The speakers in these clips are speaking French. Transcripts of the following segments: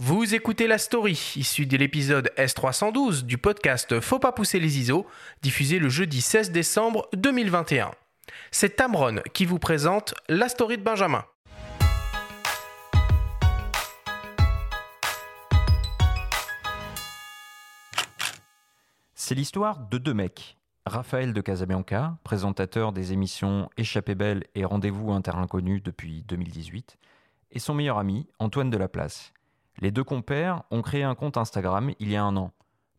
Vous écoutez la story, issue de l'épisode S312 du podcast Faut pas pousser les ISO, diffusé le jeudi 16 décembre 2021. C'est Tamron qui vous présente la story de Benjamin. C'est l'histoire de deux mecs. Raphaël de Casabianca, présentateur des émissions Échappée belle et Rendez-vous terrain inconnu depuis 2018, et son meilleur ami, Antoine de Laplace. Les deux compères ont créé un compte Instagram il y a un an.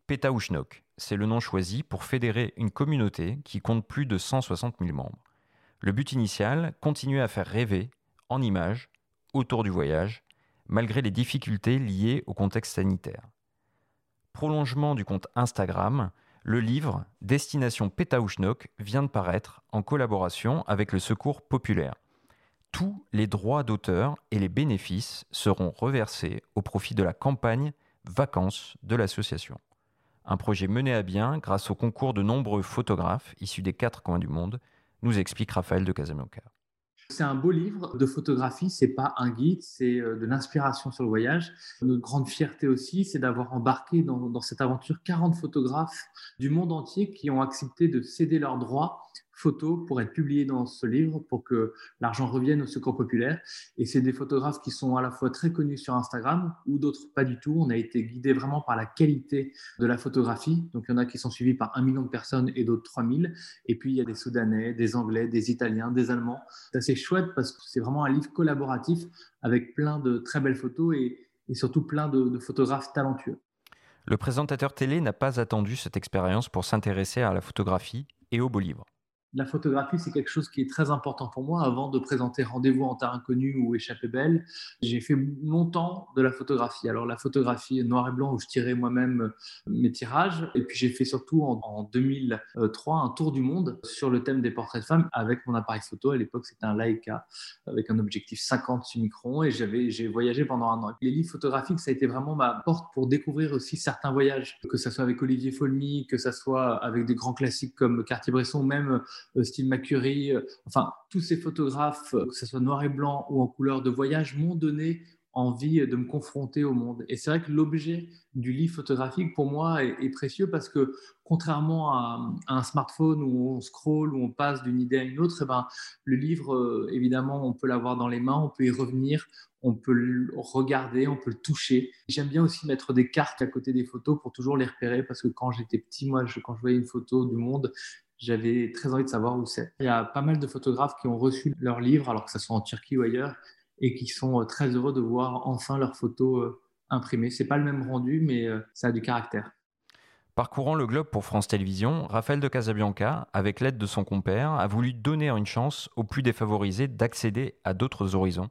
Petaouchnok, c'est le nom choisi pour fédérer une communauté qui compte plus de 160 000 membres. Le but initial, continuer à faire rêver, en images, autour du voyage, malgré les difficultés liées au contexte sanitaire. Prolongement du compte Instagram, le livre Destination Petaouchnok vient de paraître en collaboration avec le Secours populaire. Tous les droits d'auteur et les bénéfices seront reversés au profit de la campagne Vacances de l'association. Un projet mené à bien grâce au concours de nombreux photographes issus des quatre coins du monde, nous explique Raphaël de Casablanca. C'est un beau livre de photographie, c'est pas un guide, c'est euh, de l'inspiration sur le voyage. Notre grande fierté aussi, c'est d'avoir embarqué dans, dans, cette aventure 40 photographes du monde entier qui ont accepté de céder leurs droits photos pour être publiées dans ce livre pour que l'argent revienne au secours populaire. Et c'est des photographes qui sont à la fois très connus sur Instagram ou d'autres pas du tout. On a été guidé vraiment par la qualité de la photographie. Donc il y en a qui sont suivis par un million de personnes et d'autres 3000. Et puis il y a des Soudanais, des Anglais, des Italiens, des Allemands. C'est assez chouette parce que c'est vraiment un livre collaboratif avec plein de très belles photos et, surtout plein de, de photographes talentueux. Le présentateur télé n'a pas attendu cette expérience pour s'intéresser à la photographie et au beau livre la photographie, c'est quelque chose qui est très important pour moi. Avant de présenter Rendez-vous en terre inconnue ou Échappée belle, j'ai fait longtemps de la photographie. Alors la photographie noir et blanc où je tirais moi-même euh, mes tirages. Et puis j'ai fait surtout en, 2003 un tour du monde sur le thème des portraits de femmes avec mon appareil photo. À l'époque, c'était un Leica avec un objectif 50 sur micron et j'avais, j'ai voyagé pendant un an. Les livres photographiques, ça a été vraiment ma porte pour découvrir aussi certains voyages, que ce soit avec Olivier Folmy, que ce soit avec des grands classiques comme Cartier-Bresson, même style Macurie, euh, enfin tous ces photographes, euh, que ce soit noir et blanc ou en couleur de voyage, m'ont donné envie de me confronter au monde. Et c'est vrai que l'objet du livre photographique, pour moi, est, précieux parce que contrairement à, un smartphone où on scroll, où on passe d'une idée à une autre, eh ben, le livre, évidemment, on peut l'avoir dans les mains, on peut y revenir, on peut le regarder, on peut le toucher. J'aime bien aussi mettre des cartes à côté des photos pour toujours les repérer parce que quand j'étais petit, moi, quand je voyais une photo du monde, j'avais très envie de savoir où c'est. Il y a pas mal de photographes qui ont reçu leur livre, alors que ce soit en Turquie ou ailleurs, et qui sont euh, très heureux de voir enfin leurs photos euh, imprimées. C'est pas le même rendu, mais euh, ça a du caractère. Parcourant le globe pour France Télévisions, Raphaël de Casabianca, avec l'aide de son compère, a voulu donner une chance aux plus défavorisés d'accéder à d'autres horizons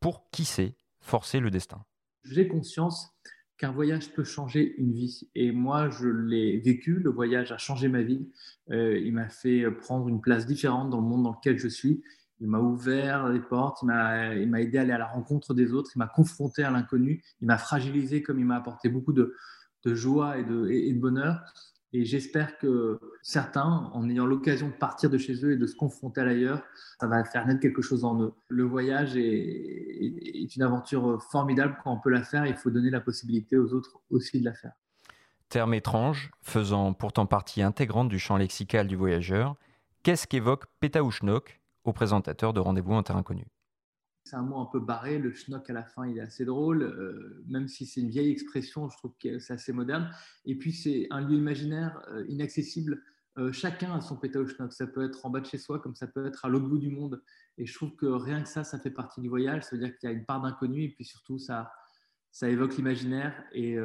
pour, qui sait, forcer le destin. J'ai conscience qu'un voyage peut changer une vie. Et moi, je l'ai vécu, le voyage a changé ma vie. Euh, il m'a fait prendre une place différente dans le monde dans lequel je suis. Il m'a ouvert les portes, il m'a aidé à aller à la rencontre des autres, il m'a confronté à l'inconnu, il m'a fragilisé comme il m'a apporté beaucoup de, de joie et de, et de bonheur. Et j'espère que certains, en ayant l'occasion de partir de chez eux et de se confronter à l'ailleurs, ça va faire naître quelque chose en eux. Le voyage est, une aventure formidable. Quand on peut la faire, il faut donner la possibilité aux autres aussi de la faire. Terme étrange, faisant pourtant partie intégrante du champ lexical du voyageur, qu'est-ce qu'évoque Petaouchnok au présentateur de Rendez-vous en terre inconnue? C'est un mot un peu barré. Le schnock à la fin, il est assez drôle. Euh, même si c'est une vieille expression, je trouve que c'est assez moderne. Et puis, c'est un lieu imaginaire euh, inaccessible. Euh, chacun a son péta schnock. Ça peut être en bas de chez soi, comme ça peut être à l'autre bout du monde. Et je trouve que rien que ça, ça fait partie du voyage. Ça veut dire qu'il y a une part d'inconnu. Et puis surtout, ça, ça évoque l'imaginaire et,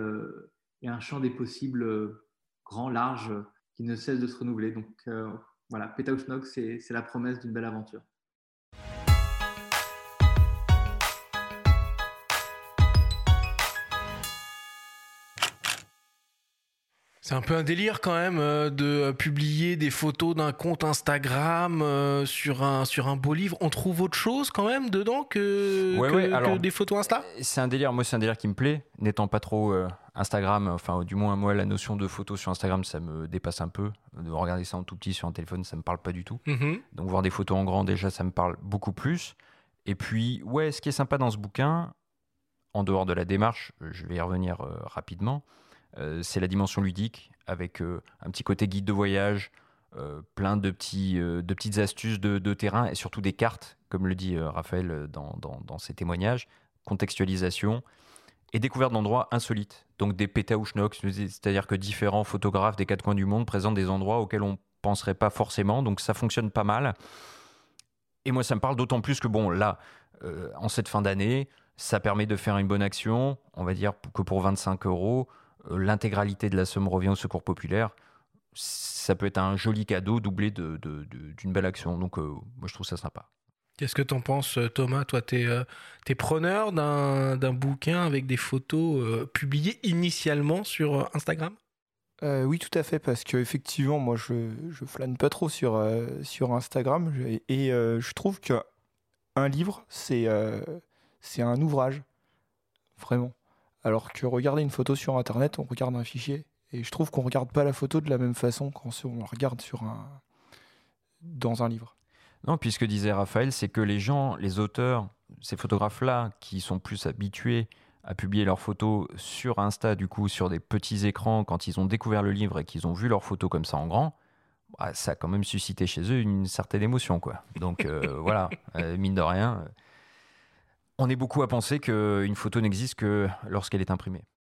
un champ des possibles grand, large, qui ne cesse de se renouveler. Donc voilà, péta schnock, c'est la promesse d'une belle aventure. C'est un peu un délire quand même euh, de publier des photos d'un compte Instagram euh, sur, un, sur un beau livre. On trouve autre chose quand même dedans que, des photos Insta? C'est un délire, moi c'est un délire qui me plaît, n'étant pas trop euh, Instagram, enfin du moins moi la notion de photo sur Instagram ça me dépasse un peu. De regarder ça en tout petit sur un téléphone ça me parle pas du tout. Mm-hmm. Donc voir des photos en grand déjà ça me parle beaucoup plus. Et puis ouais, ce qui est sympa dans ce bouquin, en dehors de la démarche, je vais y revenir rapidement, c'est la dimension ludique avec un petit côté guide de voyage, plein de, petits, de petites astuces de, terrain et surtout des cartes, comme le dit Raphaël dans, dans, ses témoignages, contextualisation et découverte d'endroits insolites. Donc des pétaouchnoks, c'est-à-dire que différents photographes des quatre coins du monde présentent des endroits auxquels on penserait pas forcément. Donc ça fonctionne pas mal. Et moi, ça me parle d'autant plus que, bon, là, euh, en cette fin d'année, ça permet de faire une bonne action. On va dire que pour 25 euros, euh, l'intégralité de la somme revient au secours populaire. Ça peut être un joli cadeau doublé d'une de, belle action. Donc, euh, moi, je trouve ça sympa. Qu'est-ce que tu en penses, Thomas? Toi, tu es, preneur d'un bouquin avec des photos publiées initialement sur Instagram? Euh, oui, tout à fait, parce qu'effectivement, moi, je, je flâne pas trop sur, euh, sur Instagram et euh, je trouve qu'un livre, c'est c'est un ouvrage, vraiment. Alors que regarder une photo sur Internet, on regarde un fichier et je trouve qu'on regarde pas la photo de la même façon quand on la regarde dans un livre. Non, puisque disait Raphaël, c'est que les gens, les auteurs, ces photographes-là, qui sont plus habitués à publier leurs photos sur Insta, du coup, sur des petits écrans, quand ils ont découvert le livre et qu'ils ont vu leurs photos comme ça en grand, bah, ça a quand même suscité chez eux une certaine émotion, quoi. Donc euh, voilà, euh, mine de rien, on est beaucoup à penser qu'une photo n'existe que lorsqu'elle est imprimée.